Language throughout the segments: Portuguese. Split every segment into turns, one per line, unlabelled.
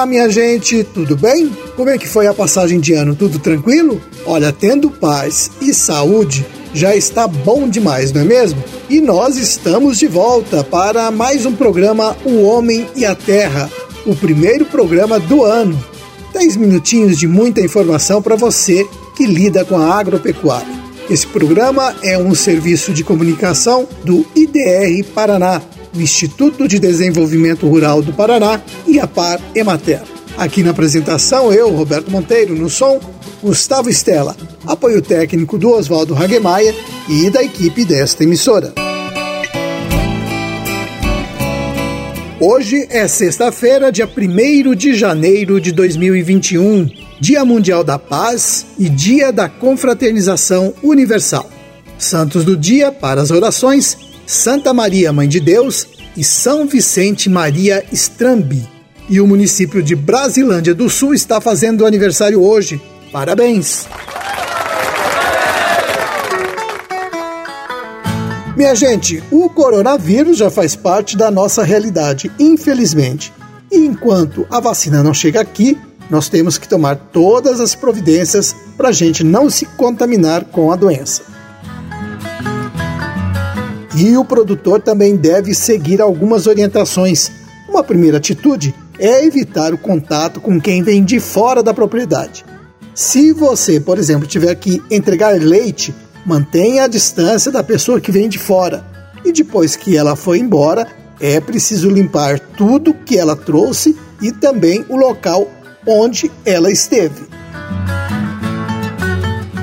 Olá, minha gente, tudo bem? Como é que foi a passagem de ano? Tudo tranquilo? Olha, tendo paz e saúde, já está bom demais, não é mesmo? E nós estamos de volta para mais um programa O Homem e a Terra, o primeiro programa do ano. 10 minutinhos de muita informação para você que lida com a agropecuária. Esse programa é um serviço de comunicação do IDR Paraná, o Instituto de Desenvolvimento Rural do Paraná e a Par Emater. Aqui na apresentação, eu, Roberto Monteiro, no som, Gustavo Estela, apoio técnico do Oswaldo Hagemaia e da equipe desta emissora. Hoje é sexta-feira, dia 1 de janeiro de 2021, Dia Mundial da Paz e Dia da Confraternização Universal. Santos do dia para as orações Santa Maria, Mãe de Deus, e São Vicente Maria Strambi. E o município de Brasilândia do Sul está fazendo aniversário hoje. Parabéns! Minha gente, o coronavírus já faz parte da nossa realidade, infelizmente. E enquanto a vacina não chega aqui, nós temos que tomar todas as providências para a gente não se contaminar com a doença. E o produtor também deve seguir algumas orientações. Uma primeira atitude é evitar o contato com quem vem de fora da propriedade. Se você, por exemplo, tiver que entregar leite, mantenha a distância da pessoa que vem de fora. E depois que ela foi embora, é preciso limpar tudo que ela trouxe e também o local onde ela esteve.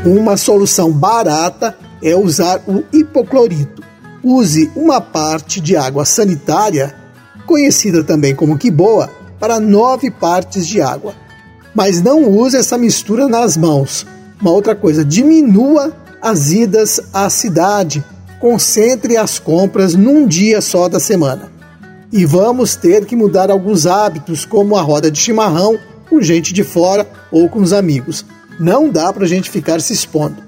Uma solução barata é usar o hipoclorito use uma parte de água sanitária, conhecida também como quiboa, para nove partes de água. Mas não use essa mistura nas mãos. Uma outra coisa, diminua as idas à cidade, concentre as compras num dia só da semana. E vamos ter que mudar alguns hábitos, como a roda de chimarrão com gente de fora ou com os amigos. Não dá para a gente ficar se expondo.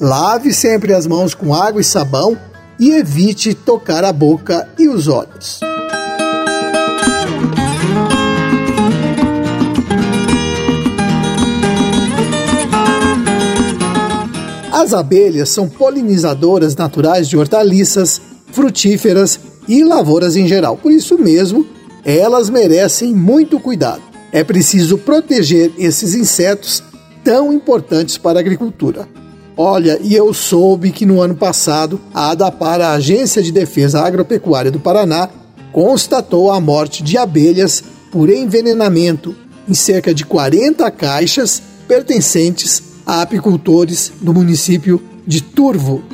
Lave sempre as mãos com água e sabão e evite tocar a boca e os olhos. As abelhas são polinizadoras naturais de hortaliças, frutíferas e lavouras em geral. Por isso mesmo, elas merecem muito cuidado. É preciso proteger esses insetos tão importantes para a agricultura. Olha, e eu soube que no ano passado a ADAPAR, a Agência de Defesa Agropecuária do Paraná, constatou a morte de abelhas por envenenamento em cerca de 40 caixas pertencentes a apicultores do município de Turvo.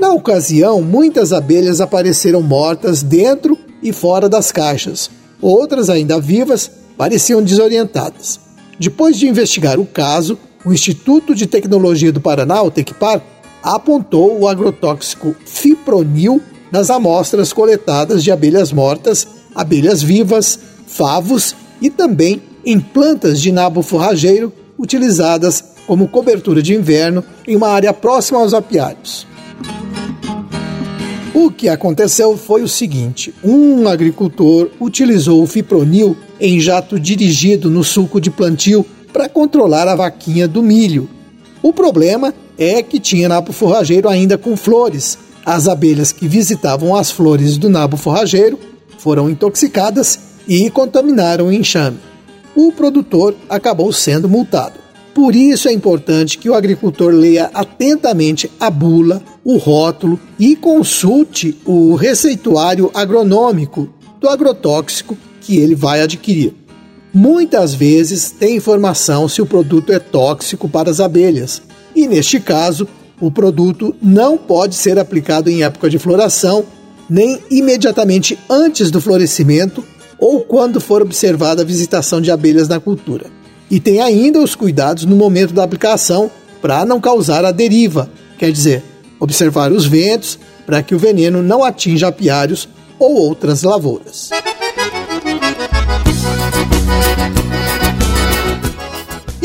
Na ocasião, muitas abelhas apareceram mortas dentro e fora das caixas. Outras, ainda vivas, pareciam desorientadas. Depois de investigar o caso, o Instituto de Tecnologia do Paraná, o Tecpar, apontou o agrotóxico fipronil nas amostras coletadas de abelhas mortas, abelhas vivas, favos e também em plantas de nabo forrageiro utilizadas como cobertura de inverno em uma área próxima aos apiários. O que aconteceu foi o seguinte: um agricultor utilizou o fipronil em jato dirigido no suco de plantio para controlar a vaquinha do milho. O problema é que tinha nabo forrageiro ainda com flores. As abelhas que visitavam as flores do nabo forrageiro foram intoxicadas e contaminaram o enxame. O produtor acabou sendo multado. Por isso é importante que o agricultor leia atentamente a bula, o rótulo e consulte o receituário agronômico do agrotóxico que ele vai adquirir. Muitas vezes tem informação se o produto é tóxico para as abelhas, e neste caso, o produto não pode ser aplicado em época de floração, nem imediatamente antes do florescimento ou quando for observada a visitação de abelhas na cultura. E tem ainda os cuidados no momento da aplicação para não causar a deriva, quer dizer, observar os ventos para que o veneno não atinja apiários ou outras lavouras.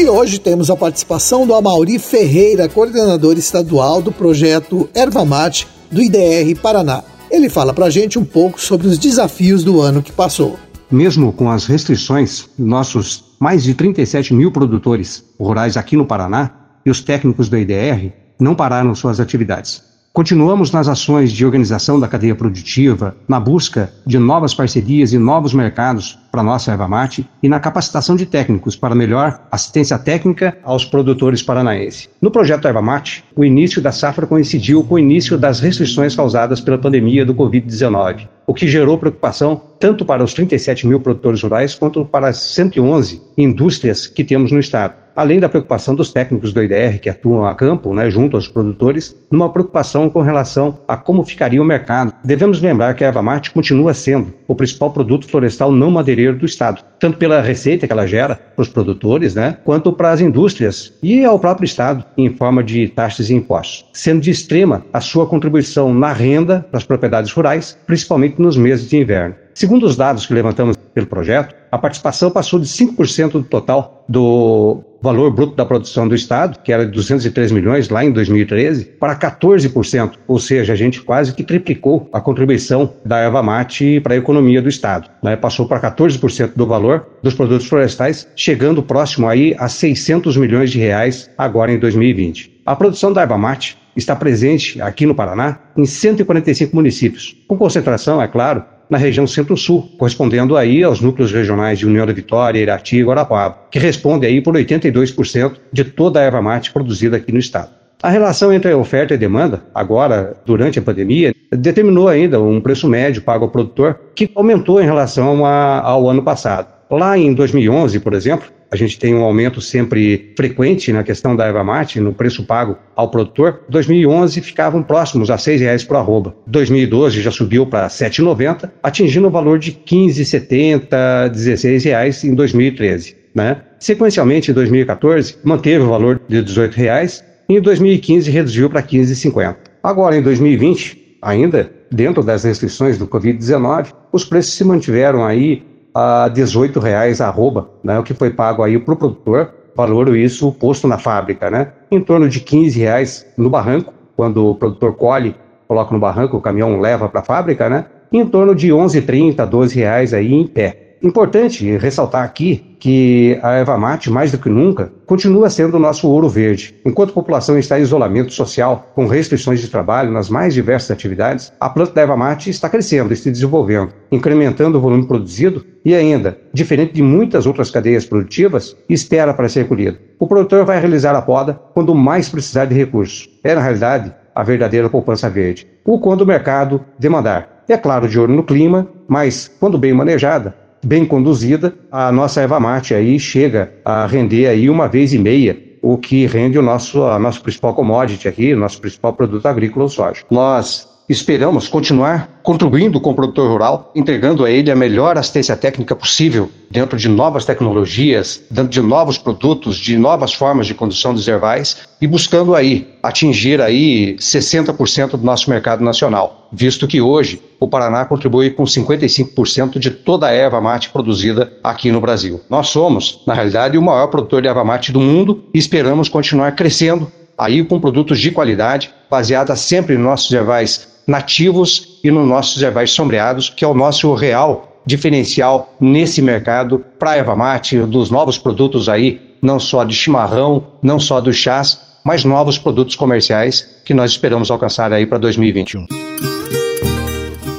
E hoje temos a participação do Amauri Ferreira, coordenador estadual do projeto Erva Mate do IDR Paraná. Ele fala pra gente um pouco sobre os desafios do ano que passou.
mesmo com as restrições, nossos mais de 37 mil produtores rurais aqui no Paraná e os técnicos do IDR não pararam suas atividades. Continuamos nas ações de organização da cadeia produtiva, na busca de novas parcerias e novos mercados para nossa erva mate e na capacitação de técnicos para melhor assistência técnica aos produtores paranaenses. No projeto Erva Mate, o início da safra coincidiu com o início das restrições causadas pela pandemia do Covid-19, o que gerou preocupação tanto para os 37 mil produtores rurais quanto para as 111 indústrias que temos no estado além da preocupação dos técnicos do IDR que atuam a campo, né, junto aos produtores, numa preocupação com relação a como ficaria o mercado. Devemos lembrar que a erva mate continua sendo o principal produto florestal não madeireiro do estado, tanto pela receita que ela gera para os produtores, né, quanto para as indústrias e ao próprio estado em forma de taxas e impostos, sendo de extrema a sua contribuição na renda das propriedades rurais, principalmente nos meses de inverno. Segundo os dados que levantamos pelo projeto, a participação passou de 5% do total do valor bruto da produção do Estado, que era de 203 milhões lá em 2013, para 14%, ou seja, a gente quase que triplicou a contribuição da erva mate para a economia do Estado. Né? Passou para 14% do valor dos produtos florestais, chegando próximo aí a 600 milhões de reais agora em 2020. A produção da erva mate está presente aqui no Paraná em 145 municípios, com concentração, é claro, na região centro-sul, correspondendo aí aos núcleos regionais de União da Vitória, Irati e Guarapava, que responde aí por 82% de toda a erva mate produzida aqui no estado. A relação entre oferta e demanda, agora, durante a pandemia, determinou ainda um preço médio pago ao produtor que aumentou em relação a, ao ano passado. Lá em 2011, por exemplo, a gente tem um aumento sempre frequente na questão da erva mate, no preço pago ao produtor. 2011 ficavam próximos a R$ 6,00 por arroba. 2012 já subiu para R$ 7,90, atingindo o valor de R$ 15,70, R$ 16,00 em 2013. Né? Sequencialmente, em 2014, manteve o valor de R$ 18,00 e em 2015 reduziu para R$ 15,50. Agora, em 2020, ainda dentro das restrições do Covid-19, os preços se mantiveram aí a 18 reais arroba, né, o que foi pago aí para o produtor, valor isso posto na fábrica, né, em torno de 15 reais no barranco, quando o produtor colhe, coloca no barranco, o caminhão leva para a fábrica, né, em torno de 11,30, 12 reais aí em pé. Importante ressaltar aqui que a erva mate, mais do que nunca, continua sendo o nosso ouro verde. Enquanto a população está em isolamento social, com restrições de trabalho nas mais diversas atividades, a planta da erva mate está crescendo e se desenvolvendo, incrementando o volume produzido e ainda, diferente de muitas outras cadeias produtivas, espera para ser colhida. O produtor vai realizar a poda quando mais precisar de recursos. É, na realidade, a verdadeira poupança verde. Ou quando o mercado demandar. É claro, de olho no clima, mas, quando bem manejada, bem conduzida, a nossa erva mate aí chega a render aí uma vez e meia o que rende o nosso, a principal commodity aqui, o nosso principal produto agrícola, o soja. Nós Esperamos continuar contribuindo com o produtor rural, entregando a ele a melhor assistência técnica possível dentro de novas tecnologias, dentro de novos produtos, de novas formas de condução dos herbais e buscando aí atingir aí 60% do nosso mercado nacional, visto que hoje o Paraná contribui com 55% de toda a erva mate produzida aqui no Brasil. Nós somos, na realidade, o maior produtor de erva mate do mundo e esperamos continuar crescendo aí com produtos de qualidade, baseada sempre em nossos herbais nativos e nos nossos herbais sombreados, que é o nosso real diferencial nesse mercado para erva mate, dos novos produtos aí, não só de chimarrão, não só dos chás, mas novos produtos comerciais que nós esperamos alcançar aí para 2021.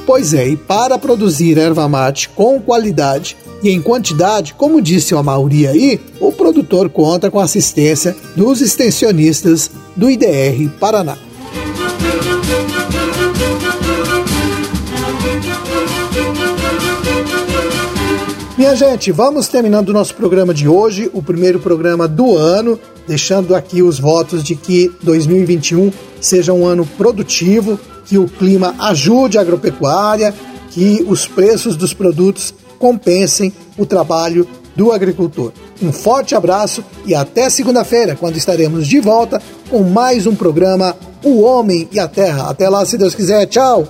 Pois é, e para produzir erva mate com qualidade e em quantidade, como disse o Amauri aí, o produtor conta com a assistência dos extensionistas do IDR Paraná. Minha gente, vamos terminando o nosso programa de hoje, o primeiro programa do ano, deixando aqui os votos de que 2021 seja um ano produtivo, que o clima ajude a agropecuária, que os preços dos produtos compensem o trabalho do agricultor. Um forte abraço e até segunda-feira, quando estaremos de volta com mais um programa O Homem e a Terra. Até lá, se Deus quiser. Tchau!